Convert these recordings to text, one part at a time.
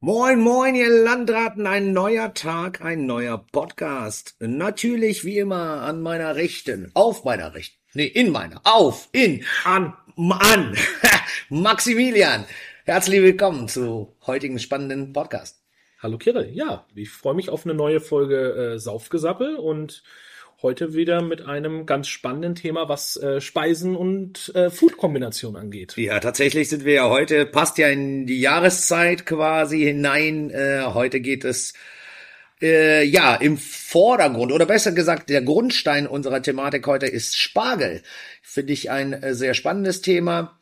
Moin, moin, ihr Landraten, ein neuer Tag, ein neuer Podcast. Natürlich wie immer an meiner Rechten, auf meiner Rechten, nee, in meiner, auf, in, an, an, Maximilian. Herzlich willkommen zu heutigen spannenden Podcast. Hallo Kirill, ja, ich freue mich auf eine neue Folge äh, Saufgesappel und heute wieder mit einem ganz spannenden Thema, was äh, Speisen und äh, Food-Kombination angeht. Ja, tatsächlich sind wir ja heute, passt ja in die Jahreszeit quasi hinein. Äh, heute geht es äh, ja im Vordergrund oder besser gesagt, der Grundstein unserer Thematik heute ist Spargel. Finde ich ein äh, sehr spannendes Thema.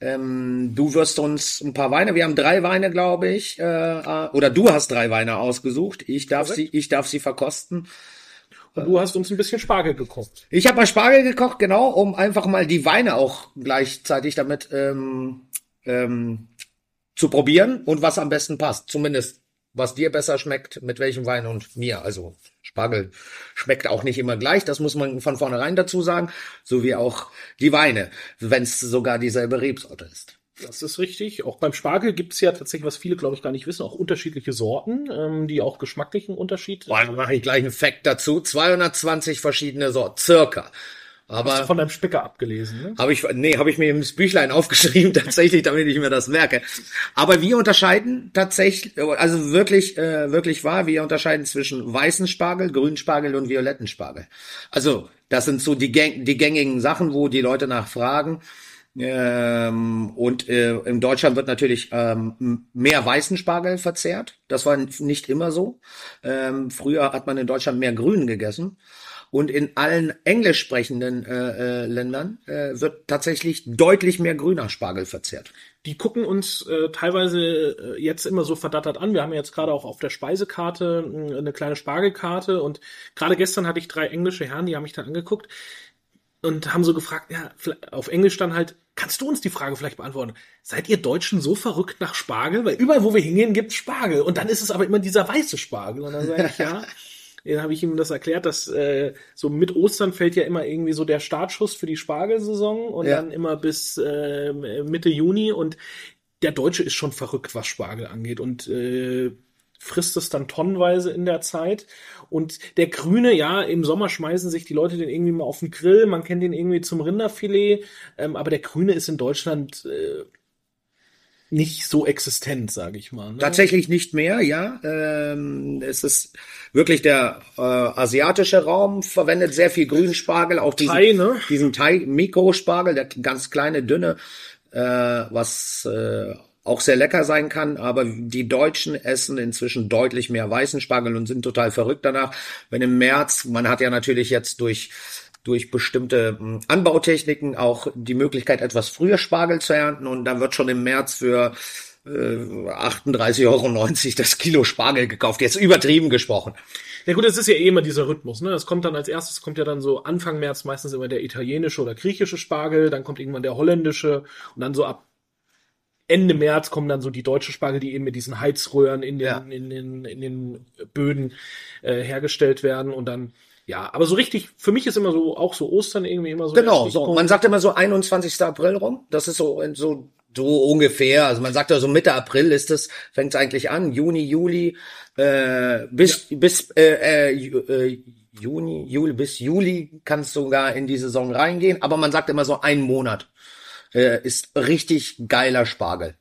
Ähm, du wirst uns ein paar Weine, wir haben drei Weine, glaube ich, äh, oder du hast drei Weine ausgesucht. Ich darf Correct. sie, ich darf sie verkosten. Und du hast uns ein bisschen Spargel gekocht. Ich habe mal Spargel gekocht, genau, um einfach mal die Weine auch gleichzeitig damit ähm, ähm, zu probieren und was am besten passt. Zumindest was dir besser schmeckt, mit welchem Wein und mir. Also Spargel schmeckt auch nicht immer gleich, das muss man von vornherein dazu sagen, so wie auch die Weine, wenn es sogar dieselbe Rebsorte ist. Das ist richtig. Auch beim Spargel gibt es ja tatsächlich, was viele, glaube ich, gar nicht wissen, auch unterschiedliche Sorten, ähm, die auch geschmacklichen Unterschied. Boah, dann mache ich gleich einen Fact dazu. 220 verschiedene Sorten, circa. Aber Hast du von deinem Spicker abgelesen, ne? Habe ich, nee, habe ich mir im Büchlein aufgeschrieben, tatsächlich, damit ich mir das merke. Aber wir unterscheiden tatsächlich, also wirklich, äh, wirklich wahr, wir unterscheiden zwischen weißen Spargel, grünen Spargel und violetten Spargel. Also, das sind so die, gäng die gängigen Sachen, wo die Leute nachfragen. Ähm, und äh, in Deutschland wird natürlich ähm, mehr weißen Spargel verzehrt. Das war nicht immer so. Ähm, früher hat man in Deutschland mehr Grünen gegessen. Und in allen englisch sprechenden äh, äh, Ländern äh, wird tatsächlich deutlich mehr grüner Spargel verzehrt. Die gucken uns äh, teilweise äh, jetzt immer so verdattert an. Wir haben jetzt gerade auch auf der Speisekarte äh, eine kleine Spargelkarte und gerade gestern hatte ich drei englische Herren, die haben mich dann angeguckt und haben so gefragt, ja, auf Englisch dann halt, kannst du uns die Frage vielleicht beantworten? Seid ihr Deutschen so verrückt nach Spargel? Weil überall, wo wir hingehen, gibt's Spargel. Und dann ist es aber immer dieser weiße Spargel. Und dann sage ich, ja. Dann habe ich ihm das erklärt, dass äh, so mit Ostern fällt ja immer irgendwie so der Startschuss für die Spargelsaison und ja. dann immer bis äh, Mitte Juni und der Deutsche ist schon verrückt, was Spargel angeht und äh, frisst es dann tonnenweise in der Zeit. Und der Grüne, ja, im Sommer schmeißen sich die Leute den irgendwie mal auf den Grill, man kennt den irgendwie zum Rinderfilet, ähm, aber der Grüne ist in Deutschland äh, nicht so existent, sage ich mal. Ne? Tatsächlich nicht mehr, ja. Ähm, es ist wirklich der äh, asiatische Raum verwendet sehr viel Grünspargel, auch diesen, Thai, ne? diesen Thai Mikrospargel, der ganz kleine, dünne, äh, was äh, auch sehr lecker sein kann, aber die Deutschen essen inzwischen deutlich mehr weißen Spargel und sind total verrückt danach. Wenn im März, man hat ja natürlich jetzt durch durch bestimmte hm, Anbautechniken auch die Möglichkeit, etwas früher Spargel zu ernten und dann wird schon im März für äh, 38,90 Euro das Kilo Spargel gekauft. Jetzt übertrieben gesprochen. Ja gut, es ist ja eh immer dieser Rhythmus. Ne? Es kommt dann als erstes kommt ja dann so Anfang März meistens immer der italienische oder griechische Spargel, dann kommt irgendwann der holländische und dann so ab Ende März kommen dann so die deutsche Spargel, die eben mit diesen Heizröhren in den, ja. in den, in den Böden äh, hergestellt werden und dann ja, aber so richtig, für mich ist immer so, auch so Ostern irgendwie immer so. Genau, so. Man sagt immer so 21. April rum. Das ist so, so, so ungefähr. Also man sagt ja so Mitte April ist es, fängt es eigentlich an. Juni, Juli, äh, bis, ja. bis, äh, äh, äh, Juni, Juli, bis Juli kann es sogar in die Saison reingehen. Aber man sagt immer so einen Monat äh, ist richtig geiler Spargel.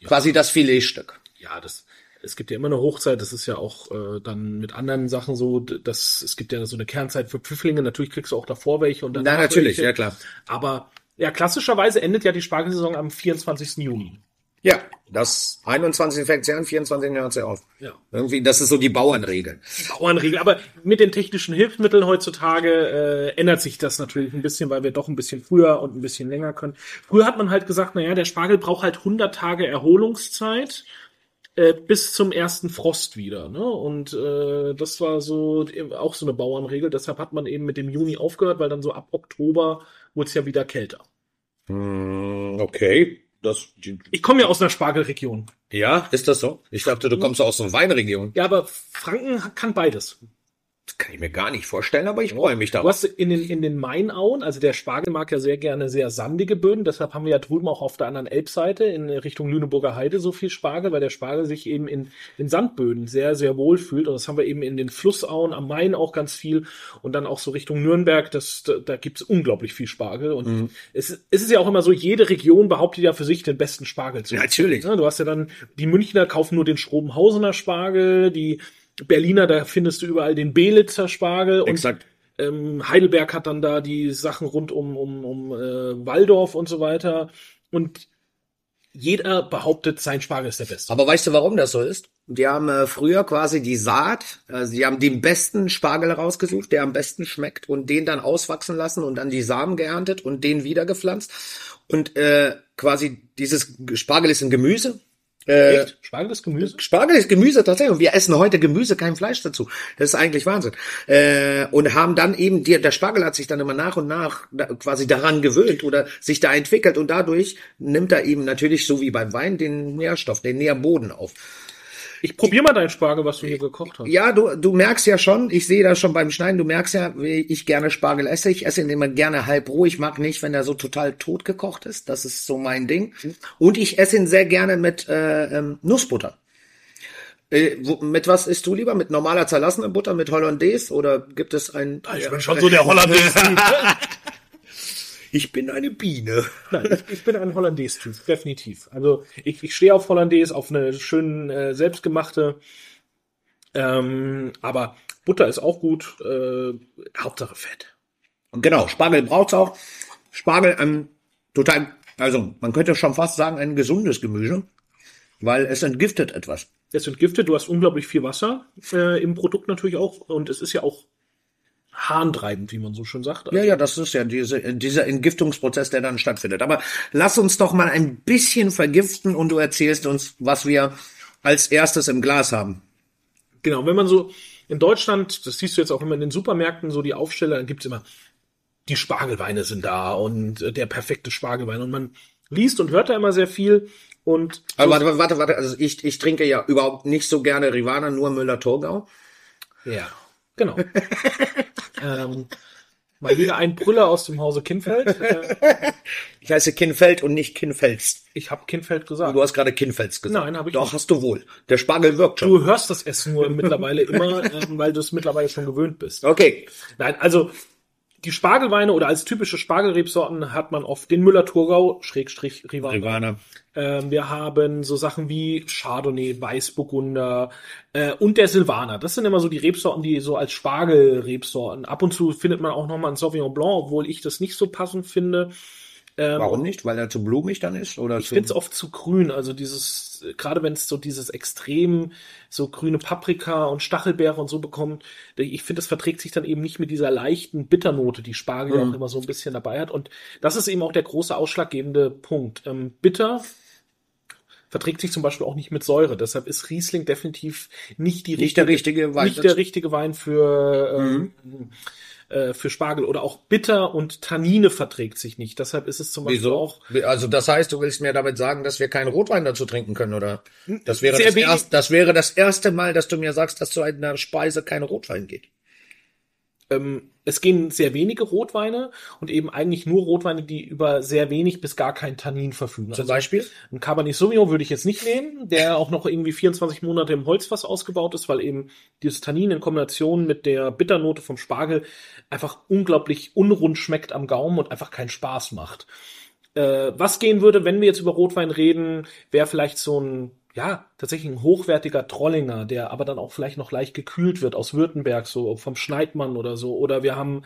Ja. Quasi das Filetstück. Ja, das, es gibt ja immer eine Hochzeit, das ist ja auch äh, dann mit anderen Sachen so, dass es gibt ja so eine Kernzeit für Pfiffinge, natürlich kriegst du auch davor welche und dann. Na, natürlich, welche. ja klar. Aber ja, klassischerweise endet ja die Spargelsaison am 24. Juni. Ja, das 21 fängt sie an, 24 hört sie auf. Ja. Irgendwie, das ist so die Bauernregel. Bauernregel. Aber mit den technischen Hilfsmitteln heutzutage äh, ändert sich das natürlich ein bisschen, weil wir doch ein bisschen früher und ein bisschen länger können. Früher hat man halt gesagt, naja, der Spargel braucht halt 100 Tage Erholungszeit äh, bis zum ersten Frost wieder. Ne? Und äh, das war so auch so eine Bauernregel. Deshalb hat man eben mit dem Juni aufgehört, weil dann so ab Oktober wurde es ja wieder kälter. Hm, okay. Das, ich komme ja aus einer Spargelregion. Ja, ist das so? Ich dachte, du kommst aus einer Weinregion. Ja, aber Franken kann beides. Das kann ich mir gar nicht vorstellen, aber ich freue mich darauf. Du hast in den, in den Mainauen, also der Spargel mag ja sehr gerne sehr sandige Böden, deshalb haben wir ja drüben auch auf der anderen Elbseite in Richtung Lüneburger Heide so viel Spargel, weil der Spargel sich eben in, in Sandböden sehr, sehr wohl fühlt. Und das haben wir eben in den Flussauen am Main auch ganz viel und dann auch so Richtung Nürnberg, das, da, da gibt es unglaublich viel Spargel. Und mhm. es, es ist ja auch immer so, jede Region behauptet ja für sich den besten Spargel zu. Ja, natürlich. Ja, du hast ja dann, die Münchner kaufen nur den Schrobenhausener Spargel, die Berliner, da findest du überall den Belitzer Spargel. Exakt. Und, ähm, Heidelberg hat dann da die Sachen rund um, um, um äh, Waldorf und so weiter. Und jeder behauptet, sein Spargel ist der beste. Aber weißt du, warum das so ist? Die haben äh, früher quasi die Saat, also die haben den besten Spargel rausgesucht, der am besten schmeckt und den dann auswachsen lassen und dann die Samen geerntet und den wieder gepflanzt. Und äh, quasi dieses Spargel ist ein Gemüse, äh, Echt? Spargel ist Gemüse? Spargel ist Gemüse tatsächlich. Und wir essen heute Gemüse, kein Fleisch dazu. Das ist eigentlich Wahnsinn. Äh, und haben dann eben, die, der Spargel hat sich dann immer nach und nach da, quasi daran gewöhnt oder sich da entwickelt und dadurch nimmt er eben natürlich so wie beim Wein den Nährstoff, den Nährboden auf. Ich probier mal deinen Spargel, was du hier gekocht hast. Ja, du, du merkst ja schon, ich sehe das schon beim Schneiden, du merkst ja, wie ich gerne Spargel esse. Ich esse ihn immer gerne halb roh. Ich mag nicht, wenn er so total tot gekocht ist. Das ist so mein Ding. Und ich esse ihn sehr gerne mit äh, ähm, Nussbutter. Äh, wo, mit was isst du lieber? Mit normaler zerlassener Butter, mit Hollandaise oder gibt es ein... Ich bin schon so der Hollandaise. Ich bin eine Biene. Nein, ich, ich bin ein Hollandaise-Typ, definitiv. Also ich, ich stehe auf Hollandaise, auf eine schön äh, selbstgemachte. Ähm, aber Butter ist auch gut. Äh, Hauptsache Fett. Und genau, Spargel braucht's auch. Spargel ähm, total, also man könnte schon fast sagen, ein gesundes Gemüse, weil es entgiftet etwas. Es entgiftet, du hast unglaublich viel Wasser äh, im Produkt natürlich auch und es ist ja auch harntreibend, wie man so schön sagt. Ja, ja, das ist ja diese, dieser Entgiftungsprozess, der dann stattfindet. Aber lass uns doch mal ein bisschen vergiften und du erzählst uns, was wir als erstes im Glas haben. Genau, wenn man so in Deutschland, das siehst du jetzt auch immer in den Supermärkten, so die Aufsteller, dann gibt's immer, die Spargelweine sind da und äh, der perfekte Spargelwein. Und man liest und hört da immer sehr viel. Und Aber warte, warte, warte, also ich, ich trinke ja überhaupt nicht so gerne Rivana, nur Müller-Thurgau. Ja. Genau. ähm, mal wieder ein Brüller aus dem Hause Kinfeld. ich heiße Kinfeld und nicht Kinfels. Ich habe Kinfeld gesagt. Du hast gerade Kinfels gesagt. Nein, habe ich Doch, nicht. hast du wohl. Der Spargel wirkt schon. Du hörst das Essen nur mittlerweile immer, ähm, weil du es mittlerweile schon gewöhnt bist. Okay. Nein, also die Spargelweine oder als typische Spargelrebsorten hat man oft den Müller-Thurgau, Schrägstrich Rivana. Rivana. Ähm, wir haben so Sachen wie Chardonnay, Weißburgunder äh, und der Silvaner. Das sind immer so die Rebsorten, die so als Spargelrebsorten. Ab und zu findet man auch nochmal ein Sauvignon Blanc, obwohl ich das nicht so passend finde. Ähm, Warum nicht? Weil er zu blumig dann ist? Oder ich finde es oft zu grün. Also dieses, gerade wenn es so dieses extrem so grüne Paprika und Stachelbeere und so bekommt, ich finde, das verträgt sich dann eben nicht mit dieser leichten Bitternote, die Spargel mhm. auch immer so ein bisschen dabei hat. Und das ist eben auch der große ausschlaggebende Punkt. Ähm, bitter verträgt sich zum Beispiel auch nicht mit Säure. Deshalb ist Riesling definitiv nicht die nicht richtige, der richtige Wein, nicht der richtige Wein für ähm, mhm äh, für Spargel oder auch Bitter und Tannine verträgt sich nicht. Deshalb ist es zum Beispiel Wieso? auch. Also das heißt, du willst mir damit sagen, dass wir keinen Rotwein dazu trinken können, oder? Das wäre, das, erst, das wäre das erste Mal, dass du mir sagst, dass zu einer Speise kein Rotwein geht. Ähm, es gehen sehr wenige Rotweine und eben eigentlich nur Rotweine, die über sehr wenig bis gar kein Tannin verfügen. Zum also Beispiel? Ein Cabernet Sauvignon würde ich jetzt nicht nehmen, der auch noch irgendwie 24 Monate im Holzfass ausgebaut ist, weil eben dieses Tannin in Kombination mit der Bitternote vom Spargel einfach unglaublich unrund schmeckt am Gaumen und einfach keinen Spaß macht. Äh, was gehen würde, wenn wir jetzt über Rotwein reden, wäre vielleicht so ein ja, tatsächlich ein hochwertiger Trollinger, der aber dann auch vielleicht noch leicht gekühlt wird aus Württemberg, so vom Schneidmann oder so. Oder wir haben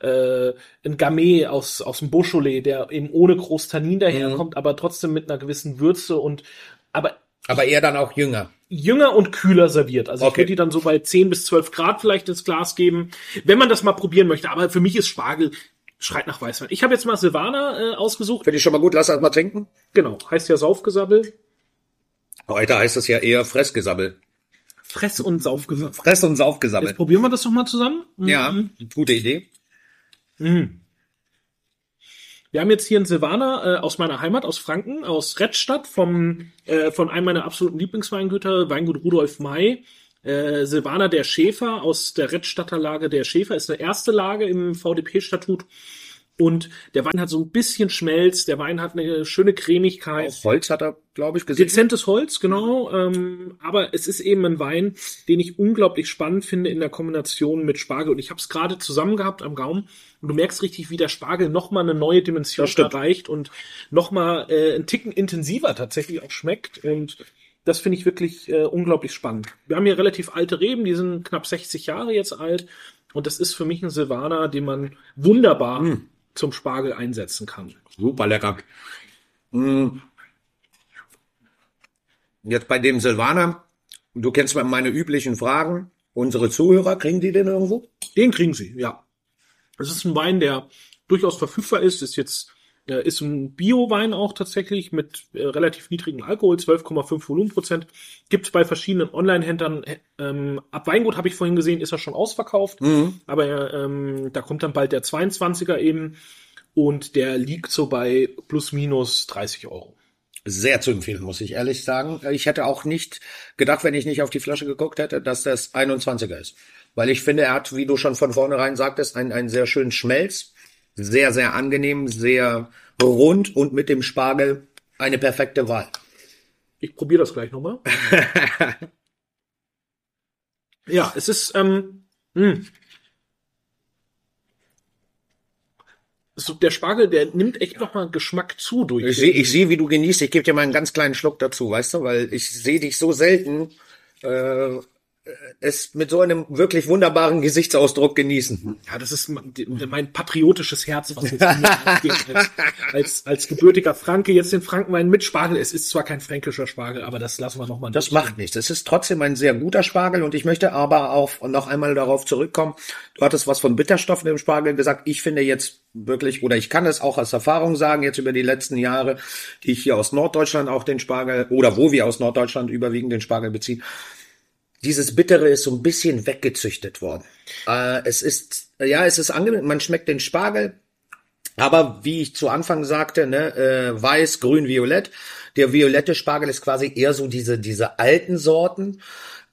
äh, ein Gamay aus, aus dem Beaujolais, der eben ohne groß Tannin daherkommt, mhm. aber trotzdem mit einer gewissen Würze und aber aber eher dann auch jünger. Jünger und kühler serviert. Also okay. ich würde die dann so bei 10 bis 12 Grad vielleicht ins Glas geben, wenn man das mal probieren möchte. Aber für mich ist Spargel schreit nach Weißwein. Ich habe jetzt mal Silvaner äh, ausgesucht. Finde ich schon mal gut, lass das mal trinken. Genau, heißt ja Saufgesabbel. Heute heißt es ja eher Fressgesabbel. Fress- und Saufgesabbel. Fress- und Saufgesabbel. Jetzt probieren wir das doch mal zusammen. Mhm. Ja, gute Idee. Mhm. Wir haben jetzt hier einen Silvaner äh, aus meiner Heimat, aus Franken, aus Rettstadt, vom, äh, von einem meiner absoluten Lieblingsweingüter, Weingut Rudolf May. Äh, Silvaner der Schäfer aus der Rettstatter Lage der Schäfer ist eine erste Lage im VDP-Statut. Und der Wein hat so ein bisschen Schmelz, der Wein hat eine schöne Cremigkeit. Auch Holz hat er, glaube ich, gesehen. Dezentes Holz, genau. Ähm, aber es ist eben ein Wein, den ich unglaublich spannend finde in der Kombination mit Spargel. Und ich habe es gerade zusammen gehabt am Gaumen. Und du merkst richtig, wie der Spargel nochmal eine neue Dimension erreicht und nochmal äh, einen Ticken intensiver tatsächlich auch schmeckt. Und das finde ich wirklich äh, unglaublich spannend. Wir haben hier relativ alte Reben, die sind knapp 60 Jahre jetzt alt. Und das ist für mich ein Silvaner, den man wunderbar mm. Zum Spargel einsetzen kann. Super lecker. Mm. Jetzt bei dem Silvaner, du kennst meine üblichen Fragen. Unsere Zuhörer, kriegen die den irgendwo? Den kriegen sie, ja. Das ist ein Wein, der durchaus verfügbar ist, ist jetzt äh, ist ein Bio-Wein auch tatsächlich mit äh, relativ niedrigem Alkohol, 12,5 Volumenprozent. Gibt es bei verschiedenen Online-Händlern. Äh, ähm, ab Weingut habe ich vorhin gesehen, ist er schon ausverkauft. Mhm. Aber ähm, da kommt dann bald der 22er eben. Und der liegt so bei plus minus 30 Euro. Sehr zu empfehlen, muss ich ehrlich sagen. Ich hätte auch nicht gedacht, wenn ich nicht auf die Flasche geguckt hätte, dass das 21er ist. Weil ich finde, er hat, wie du schon von vornherein sagtest, einen, einen sehr schönen Schmelz sehr, sehr angenehm, sehr rund und mit dem Spargel eine perfekte Wahl. Ich probiere das gleich nochmal. ja, es ist, ähm. Hm. So, der Spargel, der nimmt echt nochmal Geschmack zu durch. Ich sehe, ich seh, wie du genießt. Ich gebe dir mal einen ganz kleinen Schluck dazu, weißt du, weil ich sehe dich so selten äh, es mit so einem wirklich wunderbaren Gesichtsausdruck genießen. Ja, das ist mein patriotisches Herz, was jetzt als, als, als gebürtiger Franke jetzt den Frankenwein mit Spargel. Es ist zwar kein fränkischer Spargel, aber das lassen wir nochmal. Das macht nichts. Es ist trotzdem ein sehr guter Spargel und ich möchte aber auch noch einmal darauf zurückkommen. Du hattest was von Bitterstoffen im Spargel gesagt. Ich finde jetzt wirklich, oder ich kann es auch als Erfahrung sagen, jetzt über die letzten Jahre, die ich hier aus Norddeutschland auch den Spargel, oder wo wir aus Norddeutschland überwiegend den Spargel beziehen, dieses Bittere ist so ein bisschen weggezüchtet worden. Äh, es ist, ja, es ist angenehm, man schmeckt den Spargel, aber wie ich zu Anfang sagte, ne, äh, weiß, grün, violett. Der violette Spargel ist quasi eher so diese, diese alten Sorten,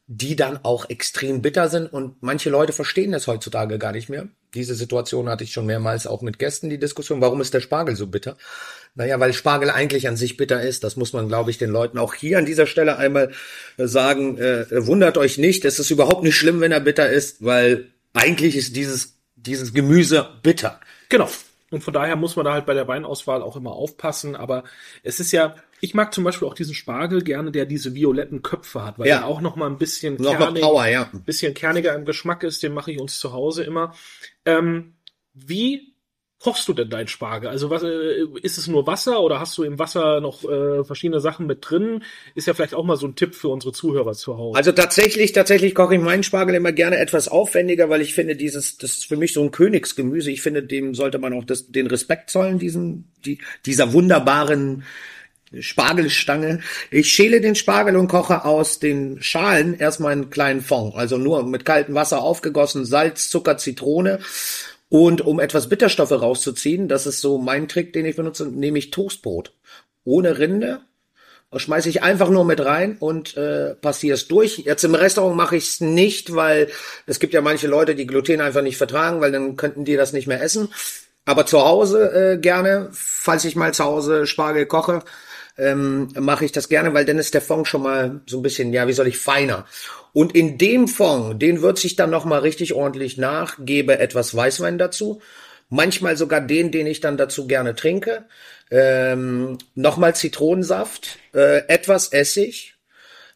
die dann auch extrem bitter sind und manche Leute verstehen das heutzutage gar nicht mehr. Diese Situation hatte ich schon mehrmals auch mit Gästen, die Diskussion, warum ist der Spargel so bitter? Naja, weil Spargel eigentlich an sich bitter ist. Das muss man, glaube ich, den Leuten auch hier an dieser Stelle einmal äh, sagen. Äh, wundert euch nicht, es ist überhaupt nicht schlimm, wenn er bitter ist, weil eigentlich ist dieses, dieses Gemüse bitter. Genau. Und von daher muss man da halt bei der Weinauswahl auch immer aufpassen. Aber es ist ja, ich mag zum Beispiel auch diesen Spargel gerne, der diese violetten Köpfe hat, weil ja. er auch noch mal ein bisschen, noch kernig, Power, ja. ein bisschen kerniger im Geschmack ist. Den mache ich uns zu Hause immer. Ähm, wie kochst du denn dein Spargel? Also was äh, ist es nur Wasser oder hast du im Wasser noch äh, verschiedene Sachen mit drin? Ist ja vielleicht auch mal so ein Tipp für unsere Zuhörer zu Hause. Also tatsächlich, tatsächlich koche ich meinen Spargel immer gerne etwas aufwendiger, weil ich finde, dieses, das ist für mich so ein Königsgemüse. Ich finde, dem sollte man auch das, den Respekt zollen, diesen, die, dieser wunderbaren Spargelstange. Ich schäle den Spargel und koche aus den Schalen erstmal einen kleinen Fond. Also nur mit kaltem Wasser aufgegossen, Salz, Zucker, Zitrone und um etwas Bitterstoffe rauszuziehen, das ist so mein Trick, den ich benutze, nehme ich Toastbrot. Ohne Rinde. Schmeiße ich einfach nur mit rein und äh, passiere es durch. Jetzt im Restaurant mache ich es nicht, weil es gibt ja manche Leute, die Gluten einfach nicht vertragen, weil dann könnten die das nicht mehr essen. Aber zu Hause äh, gerne, falls ich mal zu Hause Spargel koche, ähm, mache ich das gerne, weil dann ist der Fond schon mal so ein bisschen, ja, wie soll ich, feiner. Und in dem Fond, den würze ich dann nochmal richtig ordentlich nach, gebe etwas Weißwein dazu, manchmal sogar den, den ich dann dazu gerne trinke, ähm, nochmal Zitronensaft, äh, etwas Essig,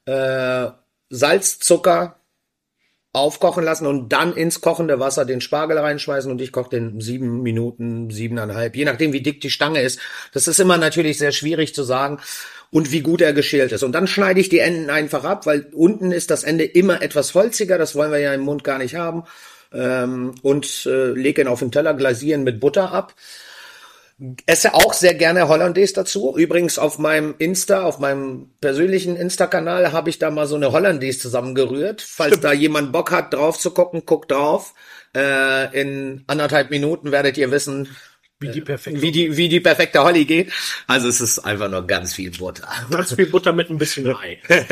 äh, Salz, Zucker, aufkochen lassen und dann ins kochende Wasser den Spargel reinschmeißen und ich koche den sieben Minuten, siebeneinhalb, je nachdem wie dick die Stange ist. Das ist immer natürlich sehr schwierig zu sagen und wie gut er geschält ist. Und dann schneide ich die Enden einfach ab, weil unten ist das Ende immer etwas holziger, das wollen wir ja im Mund gar nicht haben. Ähm, und äh, lege ihn auf den Teller, glasieren mit Butter ab. Esse auch sehr gerne Hollandaise dazu. Übrigens auf meinem Insta, auf meinem persönlichen Insta-Kanal habe ich da mal so eine Hollandaise zusammengerührt. Falls Stimmt. da jemand Bock hat, drauf zu gucken, guckt drauf. Äh, in anderthalb Minuten werdet ihr wissen, wie die perfekte, wie die, wie die perfekte Holly geht. Also es ist einfach nur ganz viel Butter. Ganz viel Butter mit ein bisschen Ei.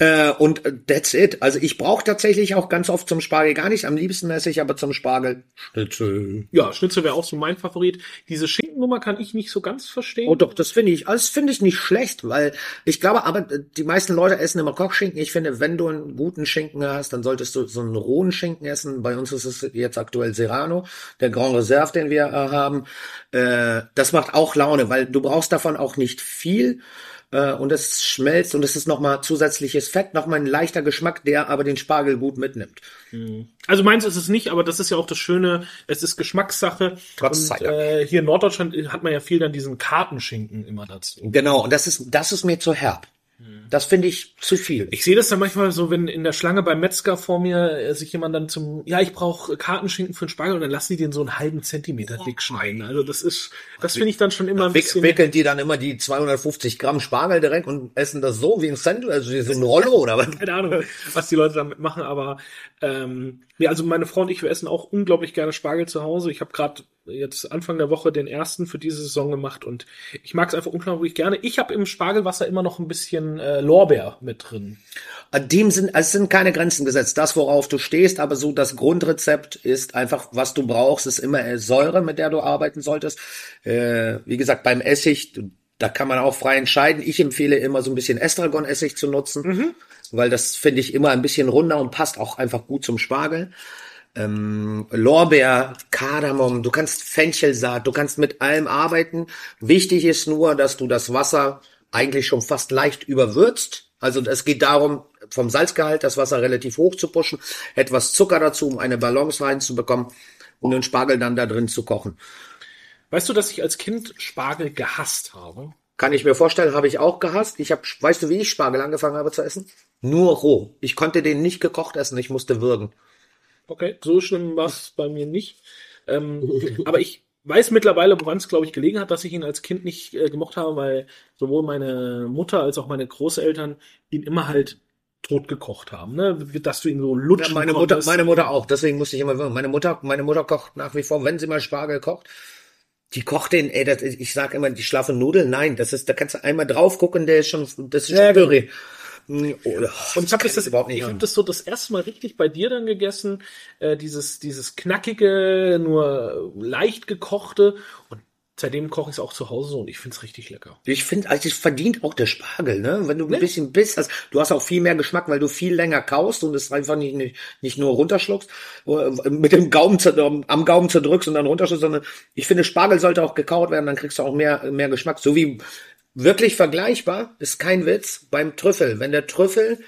Äh, und that's it. Also ich brauche tatsächlich auch ganz oft zum Spargel gar nicht. Am liebsten esse ich aber zum Spargel Schnitzel. Ja, Schnitzel wäre auch so mein Favorit. Diese Schinkennummer kann ich nicht so ganz verstehen. Oh doch, das finde ich, also das finde ich nicht schlecht, weil ich glaube, aber die meisten Leute essen immer Kochschinken. Ich finde, wenn du einen guten Schinken hast, dann solltest du so einen rohen Schinken essen. Bei uns ist es jetzt aktuell Serrano, der Grand Reserve, den wir äh, haben. Äh, das macht auch Laune, weil du brauchst davon auch nicht viel äh, und es schmelzt und es ist nochmal zusätzliches Fett, nochmal ein leichter Geschmack, der aber den Spargel gut mitnimmt. Mhm. Also meins ist es nicht, aber das ist ja auch das Schöne, es ist Geschmackssache. Gott und, äh, hier in Norddeutschland hat man ja viel dann diesen Kartenschinken immer dazu. Genau, und das ist, das ist mir zu herb. Das finde ich zu viel. Ich sehe das dann manchmal so, wenn in der Schlange beim Metzger vor mir äh, sich jemand dann zum, ja, ich brauche Kartenschinken für einen Spargel und dann lassen die den so einen halben Zentimeter dick schneiden. Also das ist, das finde ich dann schon immer ein bisschen. Wickeln die dann immer die 250 Gramm Spargel direkt und essen das so wie ein Sandwich, also wie so ein Rollo oder was? Keine Ahnung, was die Leute damit machen, aber ähm, ja, also meine Frau und ich, wir essen auch unglaublich gerne Spargel zu Hause. Ich habe gerade jetzt Anfang der Woche den ersten für diese Saison gemacht und ich mag es einfach unglaublich gerne. Ich habe im Spargelwasser immer noch ein bisschen äh, Lorbeer mit drin. Dem sind, es sind keine Grenzen gesetzt, das worauf du stehst, aber so das Grundrezept ist einfach, was du brauchst, ist immer Säure, mit der du arbeiten solltest. Äh, wie gesagt, beim Essig, da kann man auch frei entscheiden. Ich empfehle immer so ein bisschen Estragon-Essig zu nutzen, mhm. Weil das finde ich immer ein bisschen runder und passt auch einfach gut zum Spargel ähm, Lorbeer, Kardamom, du kannst Fenchelsaat, du kannst mit allem arbeiten. Wichtig ist nur, dass du das Wasser eigentlich schon fast leicht überwürzt. Also es geht darum, vom Salzgehalt das Wasser relativ hoch zu pushen, etwas Zucker dazu, um eine Balance reinzubekommen und den Spargel dann da drin zu kochen. Weißt du, dass ich als Kind Spargel gehasst habe? Kann ich mir vorstellen, habe ich auch gehasst. Ich habe, weißt du, wie ich Spargel angefangen habe zu essen? Nur roh. Ich konnte den nicht gekocht essen, ich musste würgen. Okay, so schlimm war es bei mir nicht. Ähm, aber ich weiß mittlerweile, woran es, glaube ich, gelegen hat, dass ich ihn als Kind nicht äh, gemocht habe, weil sowohl meine Mutter als auch meine Großeltern ihn immer halt tot gekocht haben, ne? Dass du ihn so lutschen ja, meine Mutter, meine Mutter auch. Deswegen musste ich immer, meine Mutter, meine Mutter kocht nach wie vor, wenn sie mal Spargel kocht, die kocht den, ey, das, ich sag immer, die schlafen Nudeln, nein, das ist, da kannst du einmal drauf gucken, der ist schon, das ist ja, Püree. Hm, oh, und ich habe das, das überhaupt nicht. Ich habe das so das erste Mal richtig bei dir dann gegessen, äh, dieses dieses knackige, nur leicht gekochte und Seitdem koche ich es auch zu Hause so und ich finde es richtig lecker. Ich finde, also es verdient auch der Spargel, ne? Wenn du ein ne? bisschen bist, also, du hast auch viel mehr Geschmack, weil du viel länger kaust und es einfach nicht, nicht, nicht nur runterschluckst, äh, mit dem Gaumen am Gaumen zerdrückst und dann runterschluckst, sondern ich finde, Spargel sollte auch gekaut werden, dann kriegst du auch mehr, mehr Geschmack. So wie wirklich vergleichbar, ist kein Witz, beim Trüffel. Wenn der Trüffel,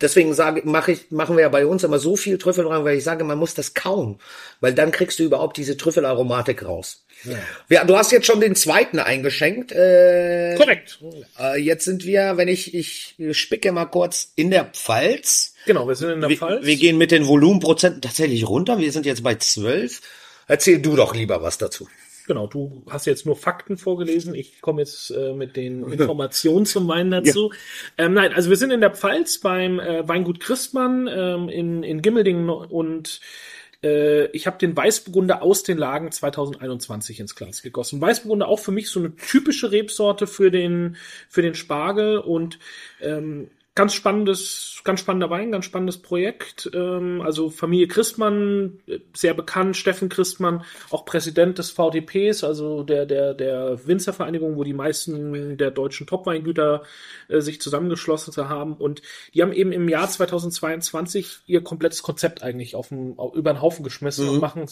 deswegen sage, mache ich, machen wir ja bei uns immer so viel Trüffel rein, weil ich sage, man muss das kauen, weil dann kriegst du überhaupt diese Trüffelaromatik raus. Ja. ja. du hast jetzt schon den zweiten eingeschenkt. Äh, Korrekt. Äh, jetzt sind wir, wenn ich, ich spicke mal kurz in der Pfalz. Genau, wir sind in der wir, Pfalz. Wir gehen mit den Volumenprozenten tatsächlich runter. Wir sind jetzt bei zwölf. Erzähl du doch lieber was dazu. Genau, du hast jetzt nur Fakten vorgelesen. Ich komme jetzt äh, mit den Informationen zum Wein dazu. Ja. Ähm, nein, also wir sind in der Pfalz beim äh, Weingut Christmann ähm, in, in Gimmeldingen und äh, ich habe den Weißburgunder aus den Lagen 2021 ins Glas gegossen. Weißburgunder auch für mich so eine typische Rebsorte für den für den Spargel und ähm, ganz spannendes, ganz spannender Wein, ganz spannendes Projekt. Ähm, also Familie Christmann, sehr bekannt, Steffen Christmann, auch Präsident des VDPs, also der, der, der Winzervereinigung, wo die meisten der deutschen Topweingüter äh, sich zusammengeschlossen haben. Und die haben eben im Jahr 2022 ihr komplettes Konzept eigentlich auf den, über den Haufen geschmissen mhm. und machen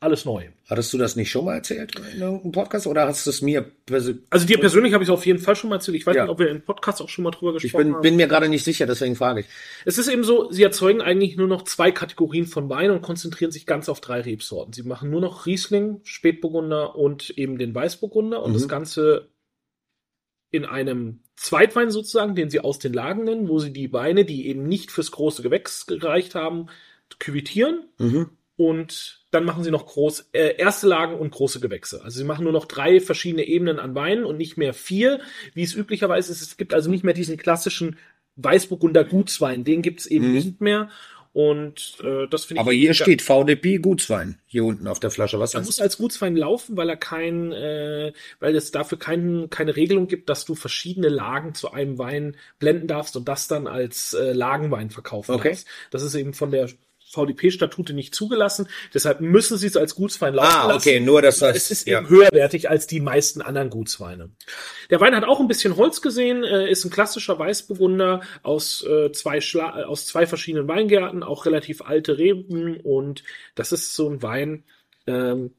alles neu. Hattest du das nicht schon mal erzählt in irgendeinem Podcast oder hast du es mir persönlich? Also dir persönlich habe ich es auf jeden Fall schon mal erzählt. Ich weiß ja. nicht, ob wir im Podcast auch schon mal drüber gesprochen ich bin, haben. bin mir gerade nicht sicher, deswegen frage ich. Es ist eben so, sie erzeugen eigentlich nur noch zwei Kategorien von Wein und konzentrieren sich ganz auf drei Rebsorten. Sie machen nur noch Riesling, Spätburgunder und eben den Weißburgunder und mhm. das Ganze in einem Zweitwein sozusagen, den sie aus den Lagen nennen, wo sie die Weine, die eben nicht fürs große Gewächs gereicht haben, küvitieren. Mhm und dann machen sie noch groß, äh, erste Lagen und große Gewächse. Also sie machen nur noch drei verschiedene Ebenen an Weinen und nicht mehr vier, wie es üblicherweise ist. Es gibt also nicht mehr diesen klassischen Weißburgunder Gutswein, den gibt's eben mhm. nicht mehr. Und äh, das finde ich. Aber hier steht VDP Gutswein hier unten auf der Flasche. Was er muss als Gutswein laufen, weil er kein, äh, weil es dafür kein, keine Regelung gibt, dass du verschiedene Lagen zu einem Wein blenden darfst und das dann als äh, Lagenwein verkaufen okay. darfst. Das ist eben von der VDP-Statute nicht zugelassen. Deshalb müssen sie es als Gutswein laufen ah, okay, lassen. nur dass das. Es ist ja. eben höherwertig als die meisten anderen Gutsweine. Der Wein hat auch ein bisschen Holz gesehen, äh, ist ein klassischer Weißburgunder aus äh, zwei Schla aus zwei verschiedenen Weingärten, auch relativ alte Reben und das ist so ein Wein. Ähm,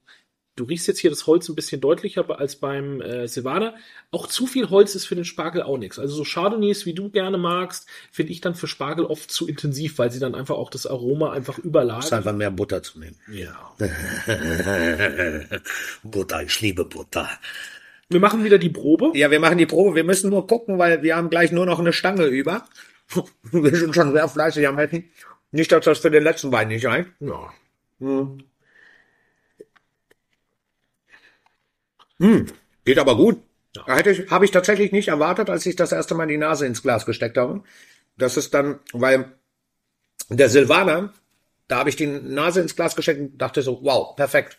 Du riechst jetzt hier das Holz ein bisschen deutlicher als beim äh, Silvaner. Auch zu viel Holz ist für den Spargel auch nichts. Also so Chardonnays, wie du gerne magst, finde ich dann für Spargel oft zu intensiv, weil sie dann einfach auch das Aroma einfach überladen. Ist einfach mehr Butter zu nehmen. Ja. Butter, ich liebe Butter. Wir machen wieder die Probe. Ja, wir machen die Probe. Wir müssen nur gucken, weil wir haben gleich nur noch eine Stange über. wir sind schon sehr fleißig am Essen. Nicht, dass das für den letzten Wein nicht reicht. Ja. Hm. Hm, geht aber gut. Hätte habe ich tatsächlich nicht erwartet, als ich das erste Mal die Nase ins Glas gesteckt habe. Das ist dann, weil der Silvaner, da habe ich die Nase ins Glas gesteckt und dachte so, wow, perfekt.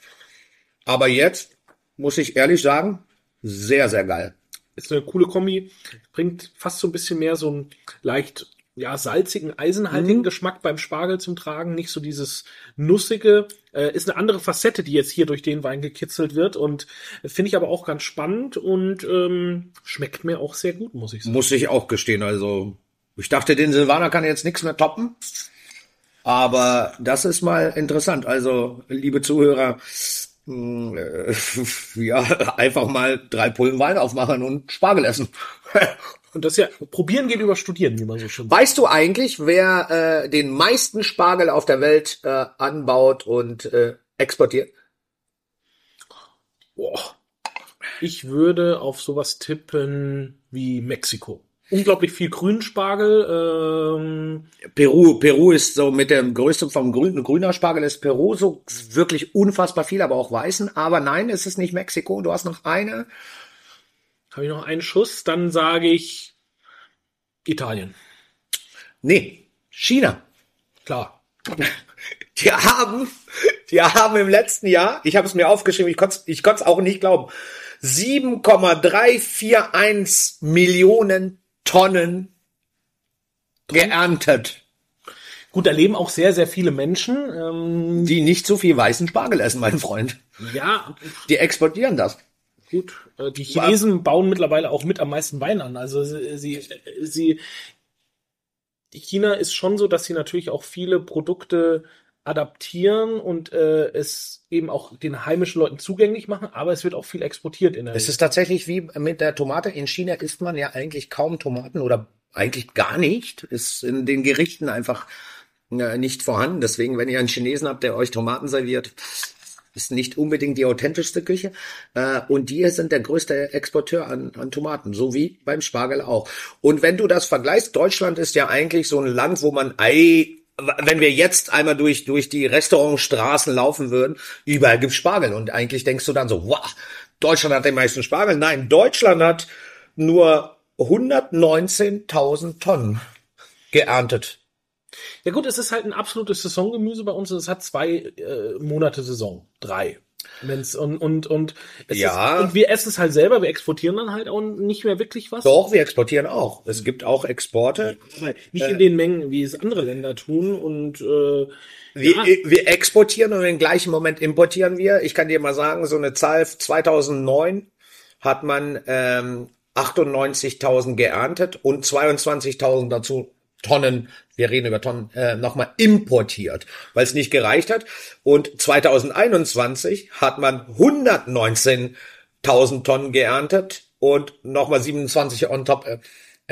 Aber jetzt muss ich ehrlich sagen, sehr, sehr geil. Ist eine coole Kombi, bringt fast so ein bisschen mehr so ein leicht ja, salzigen, eisenhaltigen mhm. Geschmack beim Spargel zum Tragen, nicht so dieses nussige, äh, ist eine andere Facette, die jetzt hier durch den Wein gekitzelt wird und finde ich aber auch ganz spannend und ähm, schmeckt mir auch sehr gut, muss ich sagen. Muss ich auch gestehen, also ich dachte, den Silvaner kann jetzt nichts mehr toppen, aber das ist mal interessant, also liebe Zuhörer, ja, einfach mal drei Pullen Wein aufmachen und Spargel essen. Und das ja, probieren geht über studieren, wie man so schön sagt. Weißt du eigentlich, wer äh, den meisten Spargel auf der Welt äh, anbaut und äh, exportiert? Boah. Ich würde auf sowas tippen wie Mexiko. Unglaublich viel Grünspargel. Ähm Peru, Peru ist so mit dem größten vom grünen grüner Spargel ist Peru so wirklich unfassbar viel, aber auch weißen. Aber nein, es ist nicht Mexiko. Du hast noch eine habe ich noch einen Schuss? Dann sage ich Italien. Nee, China. Klar. Die haben, die haben im letzten Jahr, ich habe es mir aufgeschrieben, ich konnte ich es auch nicht glauben, 7,341 Millionen Tonnen geerntet. Gut, da leben auch sehr, sehr viele Menschen, ähm, die nicht so viel weißen Spargel essen, mein Freund. Ja. Die exportieren das. Gut, äh, die Chinesen bauen mittlerweile auch mit am meisten Wein an. Also sie, sie, China ist schon so, dass sie natürlich auch viele Produkte adaptieren und äh, es eben auch den heimischen Leuten zugänglich machen, aber es wird auch viel exportiert in der Es ist tatsächlich wie mit der Tomate. In China isst man ja eigentlich kaum Tomaten oder eigentlich gar nicht. Ist in den Gerichten einfach äh, nicht vorhanden. Deswegen, wenn ihr einen Chinesen habt, der euch Tomaten serviert, ist nicht unbedingt die authentischste Küche. Äh, und die sind der größte Exporteur an, an Tomaten, so wie beim Spargel auch. Und wenn du das vergleichst, Deutschland ist ja eigentlich so ein Land, wo man Ei wenn wir jetzt einmal durch, durch die Restaurantstraßen laufen würden, überall gibt's Spargel. Und eigentlich denkst du dann so, wow, Deutschland hat den meisten Spargel. Nein, Deutschland hat nur 119.000 Tonnen geerntet ja gut, es ist halt ein absolutes Saisongemüse bei uns. Es hat zwei äh, Monate Saison, drei. Wenn's, und und und ja. Ist, und wir essen es halt selber, wir exportieren dann halt auch nicht mehr wirklich was. Doch, wir exportieren auch. Es gibt auch Exporte. Nicht äh, in den Mengen, wie es andere Länder tun. Und äh, wir, ja. wir exportieren und im gleichen Moment importieren wir. Ich kann dir mal sagen, so eine Zahl 2009 hat man ähm, 98.000 geerntet und 22.000 dazu Tonnen, wir reden über Tonnen, äh, nochmal importiert, weil es nicht gereicht hat. Und 2021 hat man 119.000 Tonnen geerntet und nochmal 27 on top äh,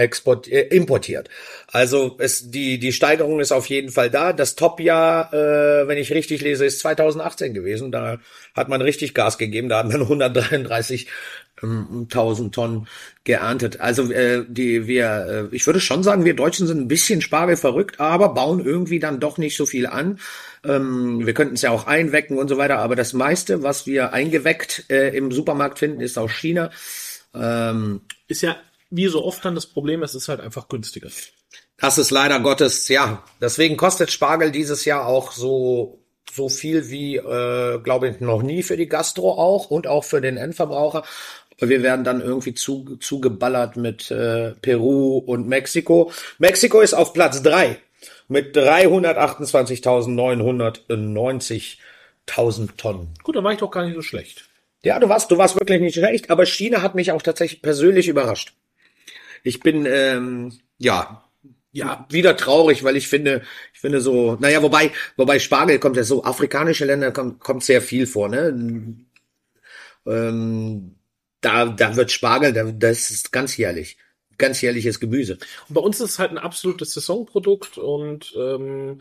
export, äh, importiert. Also es, die, die Steigerung ist auf jeden Fall da. Das Top-Jahr, äh, wenn ich richtig lese, ist 2018 gewesen. Da hat man richtig Gas gegeben. Da hat man 133 1000 Tonnen geerntet. Also äh, die wir, äh, ich würde schon sagen, wir Deutschen sind ein bisschen Spargel verrückt, aber bauen irgendwie dann doch nicht so viel an. Ähm, wir könnten es ja auch einwecken und so weiter, aber das meiste, was wir eingeweckt äh, im Supermarkt finden, ist aus China. Ähm, ist ja wie so oft dann das Problem, es ist halt einfach günstiger. Das ist leider Gottes, ja. Deswegen kostet Spargel dieses Jahr auch so so viel wie, äh, glaube ich, noch nie für die Gastro auch und auch für den Endverbraucher. Wir werden dann irgendwie zu, zugeballert mit äh, Peru und Mexiko. Mexiko ist auf Platz drei mit 328.990.000 Tonnen. Gut, da war ich doch gar nicht so schlecht. Ja, du warst, du warst wirklich nicht schlecht, aber China hat mich auch tatsächlich persönlich überrascht. Ich bin, ähm, ja, ja, wieder traurig, weil ich finde, ich finde so, naja, wobei, wobei Spargel kommt ja so, afrikanische Länder kommt, kommt sehr viel vor, ne? Ähm, da, da wird Spargel, da, das ist ganz jährlich. Ganz jährliches Gemüse. Und bei uns ist es halt ein absolutes Saisonprodukt und ähm,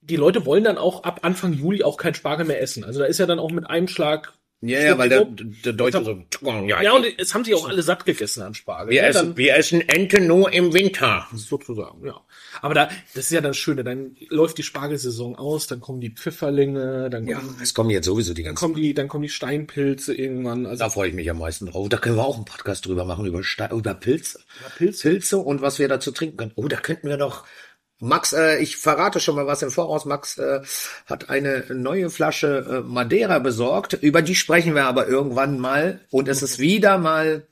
die Leute wollen dann auch ab Anfang Juli auch kein Spargel mehr essen. Also da ist ja dann auch mit einem Schlag ja, ja, weil der, der Deutsche so. Ja, ja, und es haben sich auch alle satt gegessen an Spargel. Wir, ja, essen, wir essen Ente nur im Winter. Sozusagen, ja. Aber da, das ist ja das Schöne, dann läuft die Spargelsaison aus, dann kommen die Pfifferlinge, dann ja, es kommen jetzt sowieso die ganzen. Kommen die, dann kommen die Steinpilze irgendwann. Also da freue ich mich am meisten drauf. Da können wir auch einen Podcast drüber machen, über, Stein, über Pilze. Über Pilze. Pilze und was wir dazu trinken können. Oh, da könnten wir doch Max, äh, ich verrate schon mal was im Voraus. Max äh, hat eine neue Flasche äh, Madeira besorgt. Über die sprechen wir aber irgendwann mal. Und es ist wieder mal,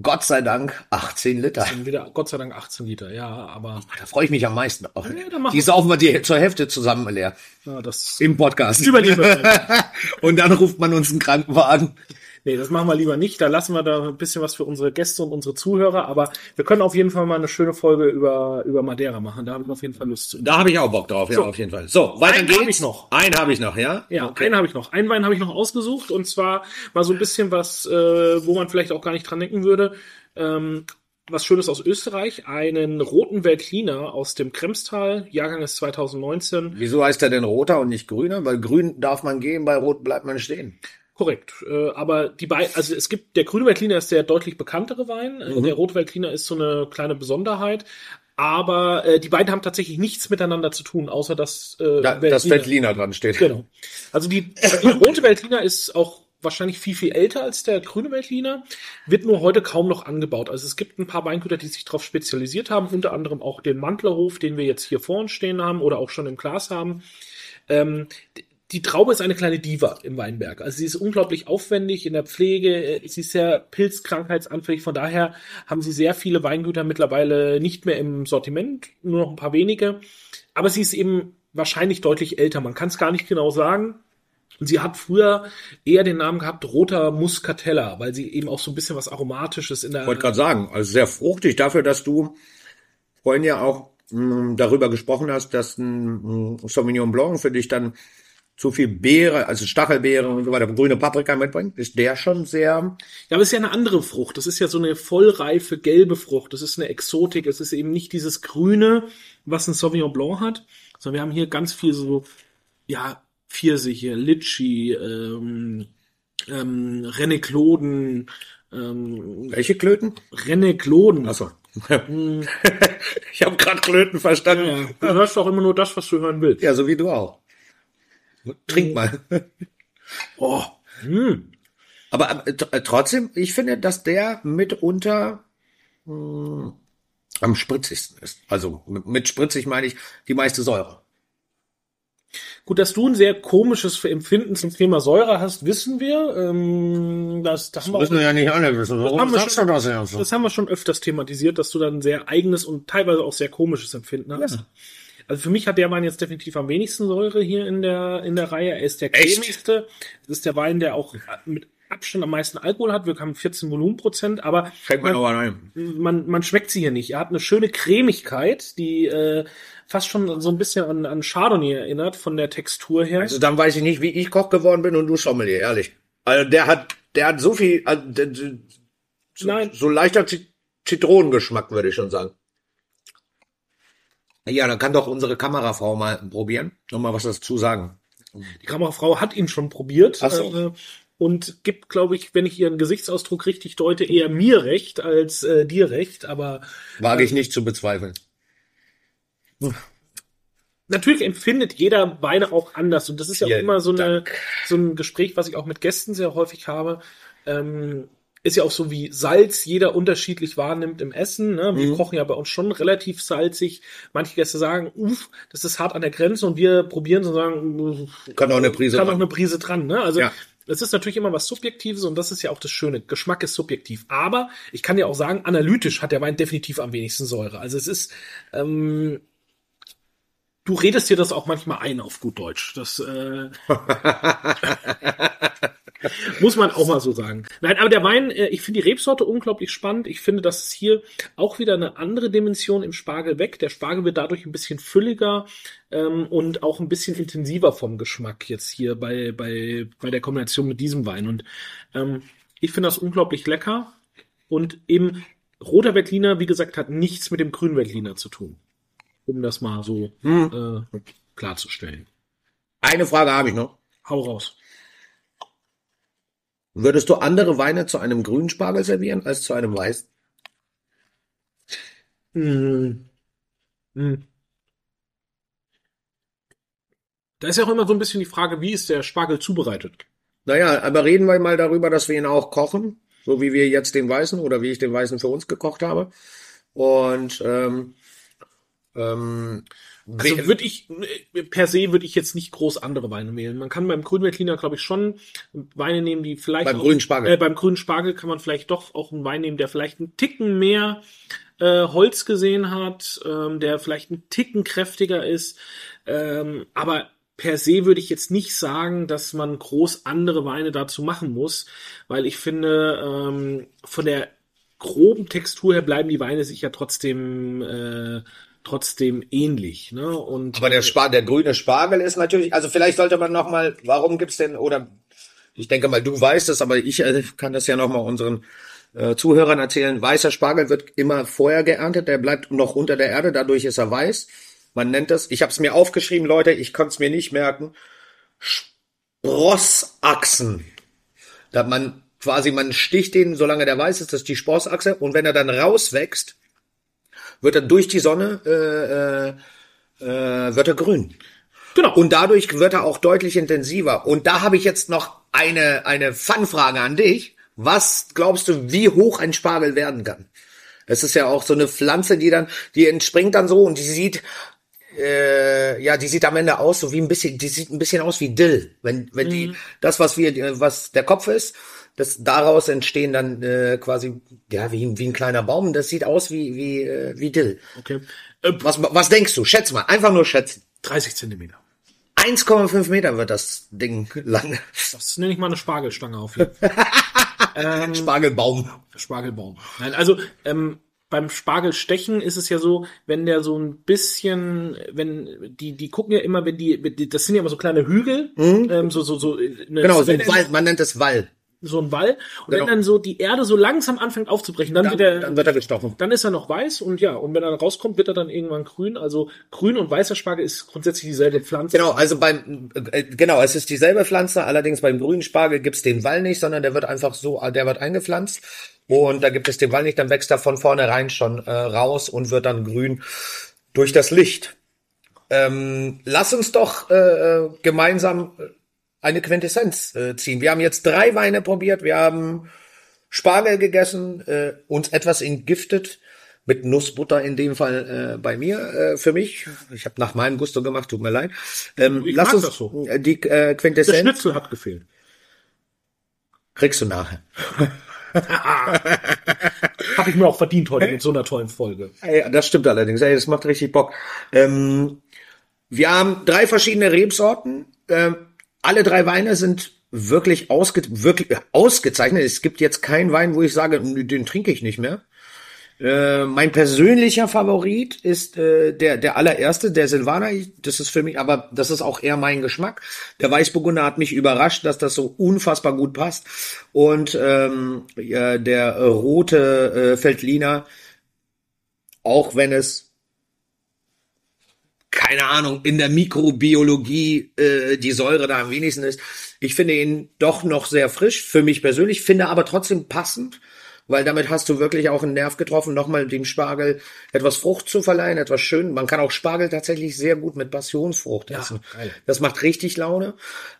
Gott sei Dank, 18 Liter. Wieder, Gott sei Dank 18 Liter, ja, aber. Da freue ich mich am meisten auf. Ja, die saufen wir die zur Hälfte zusammen leer. Ja, das Im Podcast. Überleben. Und dann ruft man uns einen Krankenwagen. Nee, das machen wir lieber nicht. Da lassen wir da ein bisschen was für unsere Gäste und unsere Zuhörer. Aber wir können auf jeden Fall mal eine schöne Folge über, über Madeira machen. Da habe ich auf jeden Fall Lust zu. Da habe ich auch Bock drauf, ja, so. auf jeden Fall. So, weiter geht's. Einen ich noch. Einen habe ich noch, ja? Ja, okay. einen habe ich noch. Einen Wein habe ich noch ausgesucht. Und zwar mal so ein bisschen was, äh, wo man vielleicht auch gar nicht dran denken würde. Ähm, was Schönes aus Österreich, einen roten Veltliner aus dem Kremstal, Jahrgang ist 2019. Wieso heißt er denn roter und nicht grüner? Weil grün darf man gehen, bei rot bleibt man stehen. Korrekt. Äh, aber die beiden, also es gibt, der grüne Veltliner ist der deutlich bekanntere Wein. Äh, mhm. Der rote Veltliner ist so eine kleine Besonderheit. Aber äh, die beiden haben tatsächlich nichts miteinander zu tun, außer dass äh, da, Veltliner. das Veltliner dran steht. Genau. Also die, die rote Veltliner ist auch wahrscheinlich viel, viel älter als der grüne Veltliner, wird nur heute kaum noch angebaut. Also es gibt ein paar Weingüter, die sich darauf spezialisiert haben, unter anderem auch den Mantlerhof, den wir jetzt hier vor uns stehen haben oder auch schon im Glas haben. Ähm, die Traube ist eine kleine Diva im Weinberg. Also sie ist unglaublich aufwendig in der Pflege, sie ist sehr pilzkrankheitsanfällig. Von daher haben sie sehr viele Weingüter mittlerweile nicht mehr im Sortiment, nur noch ein paar wenige. Aber sie ist eben wahrscheinlich deutlich älter. Man kann es gar nicht genau sagen. Und sie hat früher eher den Namen gehabt Roter Muscatella, weil sie eben auch so ein bisschen was Aromatisches in der. Ich wollte gerade sagen, also sehr fruchtig dafür, dass du vorhin ja auch mh, mm, darüber gesprochen hast, dass ein mh, mm, Sauvignon Blanc für dich dann zu viel Beere, also Stachelbeere und so weiter, grüne Paprika mitbringt, ist der schon sehr. Ja, aber es ist ja eine andere Frucht. Das ist ja so eine vollreife gelbe Frucht. Das ist eine Exotik. Es ist eben nicht dieses Grüne, was ein Sauvignon Blanc hat, sondern wir haben hier ganz viel so, ja, Pfirsiche, Litschi, ähm, ähm, Rennekloden. Ähm, Welche Klöten? Rennekloden. Achso. ich habe gerade Klöten verstanden. Ja, ja. Du hörst doch immer nur das, was du hören willst. Ja, so wie du auch. Trink mal. oh. Hm. Aber äh, äh, trotzdem, ich finde, dass der mitunter mh, hm, am spritzigsten ist. Also mit spritzig meine ich die meiste Säure. Gut, dass du ein sehr komisches Empfinden zum Thema Säure hast, wissen wir. Ähm, das, das, das haben wir, wir ja nicht alle wissen. Warum haben sagst schon, du das? Das haben wir schon öfters thematisiert, dass du dann ein sehr eigenes und teilweise auch sehr komisches Empfinden hast. Ja. Also für mich hat der Wein jetzt definitiv am wenigsten Säure hier in der, in der Reihe. Er ist der cremigste. Das ist der Wein, der auch mit Abstand am meisten Alkohol hat. Wir haben 14 Volumenprozent, aber man, man, man schmeckt sie hier nicht. Er hat eine schöne Cremigkeit, die äh, fast schon so ein bisschen an, an Chardonnay erinnert von der Textur her. Also dann weiß ich nicht, wie ich Koch geworden bin und du Sommelier, ehrlich. Also der hat, der hat so viel, also, so, Nein. so leichter Zitronengeschmack, würde ich schon sagen. Ja, dann kann doch unsere Kamerafrau mal probieren. Noch mal was dazu sagen. Die Kamerafrau hat ihn schon probiert. Ach so. Äh, und gibt, glaube ich, wenn ich ihren Gesichtsausdruck richtig deute, eher mir recht als äh, dir recht, aber. Wage ich nicht zu bezweifeln. Natürlich empfindet jeder Weine auch anders und das ist ja auch immer so, eine, so ein Gespräch, was ich auch mit Gästen sehr häufig habe. Ähm, ist ja auch so wie Salz jeder unterschiedlich wahrnimmt im Essen. Ne? Wir mhm. kochen ja bei uns schon relativ salzig. Manche Gäste sagen, uff, das ist hart an der Grenze und wir probieren so sagen, kann auch eine Prise kann dran. auch eine Prise dran. Ne? Also ja. Es ist natürlich immer was Subjektives und das ist ja auch das Schöne. Geschmack ist subjektiv. Aber ich kann ja auch sagen, analytisch hat der Wein definitiv am wenigsten Säure. Also es ist, ähm, du redest dir das auch manchmal ein auf gut Deutsch. Das äh, muss man auch mal so sagen. Nein, aber der Wein, äh, ich finde die Rebsorte unglaublich spannend. Ich finde, dass es hier auch wieder eine andere Dimension im Spargel weg. Der Spargel wird dadurch ein bisschen fülliger ähm, und auch ein bisschen intensiver vom Geschmack jetzt hier bei bei bei der Kombination mit diesem Wein. Und ähm, ich finde das unglaublich lecker und eben roter Veltliner, wie gesagt, hat nichts mit dem grünen Veltliner zu tun um das mal so hm. äh, klarzustellen. Eine Frage habe ich noch. Hau raus. Würdest du andere Weine zu einem grünen Spargel servieren als zu einem weißen? Hm. Hm. Da ist ja auch immer so ein bisschen die Frage, wie ist der Spargel zubereitet? Naja, aber reden wir mal darüber, dass wir ihn auch kochen, so wie wir jetzt den Weißen oder wie ich den Weißen für uns gekocht habe. Und ähm, ähm, also würde ich, per se würde ich jetzt nicht groß andere Weine wählen. Man kann beim grünen Veltliner, glaube ich, schon Weine nehmen, die vielleicht. Beim auch, grünen Spargel. Äh, beim grünen Spargel kann man vielleicht doch auch einen Wein nehmen, der vielleicht einen Ticken mehr äh, Holz gesehen hat, ähm, der vielleicht einen Ticken kräftiger ist. Ähm, aber per se würde ich jetzt nicht sagen, dass man groß andere Weine dazu machen muss, weil ich finde, ähm, von der groben Textur her bleiben die Weine sich ja trotzdem äh, trotzdem ähnlich. Ne? Und, Aber der, Spar der grüne Spargel ist natürlich, also vielleicht sollte man noch mal, warum gibt's denn, oder ich denke mal, du weißt es, aber ich äh, kann das ja noch mal unseren äh, Zuhörern erzählen. Weißer Spargel wird immer vorher geerntet, der bleibt noch unter der Erde, dadurch ist er weiß. Man nennt das, ich habe es mir aufgeschrieben, Leute, ich konnte es mir nicht merken, Sprossachsen. Da man quasi, man sticht den, solange der weiß ist, das ist die Sprossachse, und wenn er dann rauswächst, wird er durch die Sonne äh, äh, äh, wird er grün. Genau. Und dadurch wird er auch deutlich intensiver. Und da habe ich jetzt noch eine eine Fanfrage an dich. Was glaubst du, wie hoch ein Spargel werden kann? Es ist ja auch so eine Pflanze, die dann, die entspringt dann so und die sieht, äh, ja, die sieht am Ende aus so wie ein bisschen, die sieht ein bisschen aus wie Dill, wenn wenn mhm. die das was wir, was der Kopf ist das daraus entstehen dann äh, quasi ja wie, wie ein kleiner Baum. Das sieht aus wie wie äh, wie Dill. Okay. Äh, was was denkst du? Schätz mal, einfach nur schätzen. 30 Zentimeter. 1,5 Meter wird das Ding lang. Das nenne ich mal eine Spargelstange auf jeden ähm, Spargelbaum. Spargelbaum. Nein, also ähm, beim Spargelstechen ist es ja so, wenn der so ein bisschen, wenn die, die gucken ja immer, wenn die, das sind ja immer so kleine Hügel, mhm. ähm, so, so, so. Genau, so ein Wall, man nennt es Wall so ein Wall. Und genau. wenn dann so die Erde so langsam anfängt aufzubrechen, dann, dann, wird er, dann wird er gestochen. Dann ist er noch weiß und ja, und wenn er rauskommt, wird er dann irgendwann grün. Also grün und weißer Spargel ist grundsätzlich dieselbe Pflanze. Genau, also beim, äh, genau, es ist dieselbe Pflanze, allerdings beim grünen Spargel gibt's den Wall nicht, sondern der wird einfach so, der wird eingepflanzt und da gibt es den Wall nicht, dann wächst er von vornherein schon äh, raus und wird dann grün durch das Licht. Ähm, lass uns doch äh, äh gemeinsam eine Quintessenz äh, ziehen. Wir haben jetzt drei Weine probiert, wir haben Spargel gegessen, äh, uns etwas entgiftet mit Nussbutter in dem Fall äh, bei mir äh, für mich. Ich habe nach meinem Gusto gemacht, tut mir leid. Ähm, ich lass uns so. die äh, Quintessenz. Der Schnitzel hat gefehlt. Kriegst du nachher. Habe ich mir auch verdient heute mit so einer tollen Folge. Ja, das stimmt allerdings. Ey, das macht richtig Bock. Ähm, wir haben drei verschiedene Rebsorten. Ähm, alle drei Weine sind wirklich, ausge wirklich ausgezeichnet. Es gibt jetzt keinen Wein, wo ich sage, den trinke ich nicht mehr. Äh, mein persönlicher Favorit ist äh, der der allererste, der Silvaner. Das ist für mich, aber das ist auch eher mein Geschmack. Der Weißburgunder hat mich überrascht, dass das so unfassbar gut passt. Und ähm, ja, der rote äh, Feldliner, auch wenn es keine Ahnung, in der Mikrobiologie äh, die Säure da am wenigsten ist. Ich finde ihn doch noch sehr frisch, für mich persönlich, finde aber trotzdem passend, weil damit hast du wirklich auch einen Nerv getroffen, nochmal dem Spargel etwas Frucht zu verleihen, etwas schön. Man kann auch Spargel tatsächlich sehr gut mit Passionsfrucht essen. Ja. Das macht richtig Laune.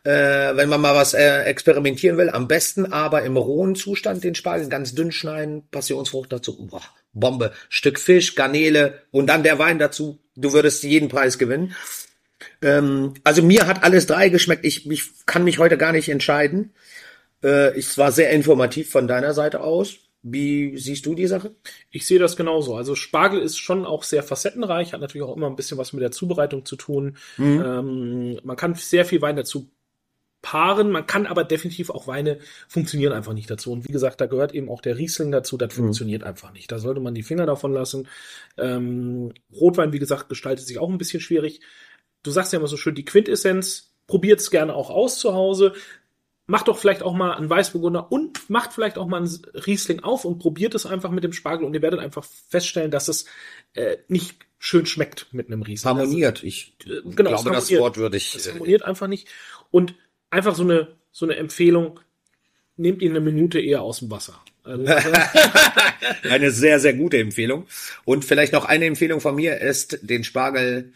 Äh, wenn man mal was äh, experimentieren will, am besten aber im rohen Zustand den Spargel ganz dünn schneiden, Passionsfrucht dazu. Boah, Bombe. Stück Fisch, Garnele und dann der Wein dazu. Du würdest jeden Preis gewinnen. Ähm, also mir hat alles drei geschmeckt. Ich, ich kann mich heute gar nicht entscheiden. Äh, es war sehr informativ von deiner Seite aus. Wie siehst du die Sache? Ich sehe das genauso. Also Spargel ist schon auch sehr facettenreich, hat natürlich auch immer ein bisschen was mit der Zubereitung zu tun. Mhm. Ähm, man kann sehr viel Wein dazu paaren, man kann aber definitiv auch Weine funktionieren einfach nicht dazu. Und wie gesagt, da gehört eben auch der Riesling dazu, das mhm. funktioniert einfach nicht. Da sollte man die Finger davon lassen. Ähm, Rotwein, wie gesagt, gestaltet sich auch ein bisschen schwierig. Du sagst ja immer so schön, die Quintessenz, probiert es gerne auch aus zu Hause macht doch vielleicht auch mal einen Weißburgunder und macht vielleicht auch mal einen Riesling auf und probiert es einfach mit dem Spargel und ihr werdet einfach feststellen, dass es äh, nicht schön schmeckt mit einem Riesling. Harmoniert. Ich äh, genau, glaube, das Wort würde ich. Es äh, harmoniert einfach nicht. Und einfach so eine, so eine Empfehlung, nehmt ihn eine Minute eher aus dem Wasser. Also, eine sehr, sehr gute Empfehlung. Und vielleicht noch eine Empfehlung von mir ist, den Spargel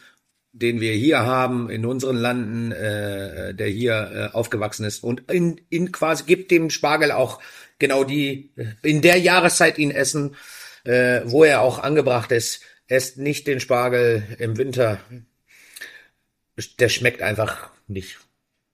den wir hier haben in unseren Landen, äh, der hier äh, aufgewachsen ist und in, in quasi gibt dem Spargel auch genau die in der Jahreszeit ihn essen, äh, wo er auch angebracht ist. Esst nicht den Spargel im Winter. Der schmeckt einfach nicht.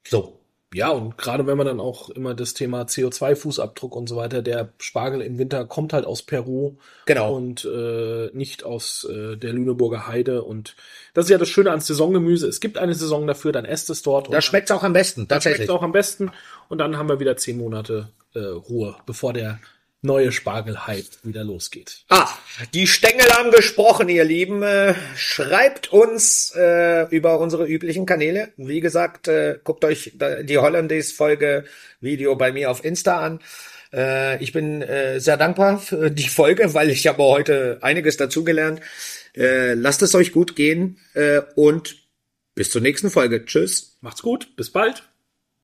So. Ja, und gerade wenn man dann auch immer das Thema CO2-Fußabdruck und so weiter, der Spargel im Winter kommt halt aus Peru genau. und äh, nicht aus äh, der Lüneburger Heide. Und das ist ja das Schöne an Saisongemüse. Es gibt eine Saison dafür, dann esst es dort. Da schmeckt es auch am besten, tatsächlich. Da schmeckt auch am besten. Und dann haben wir wieder zehn Monate äh, Ruhe, bevor der neue Spargelhype wieder losgeht. Ah, die Stängel haben gesprochen, ihr Lieben. Äh, schreibt uns äh, über unsere üblichen Kanäle. Wie gesagt, äh, guckt euch die Hollandaise-Folge Video bei mir auf Insta an. Äh, ich bin äh, sehr dankbar für die Folge, weil ich habe heute einiges dazugelernt. Äh, lasst es euch gut gehen und bis zur nächsten Folge. Tschüss. Macht's gut. Bis bald.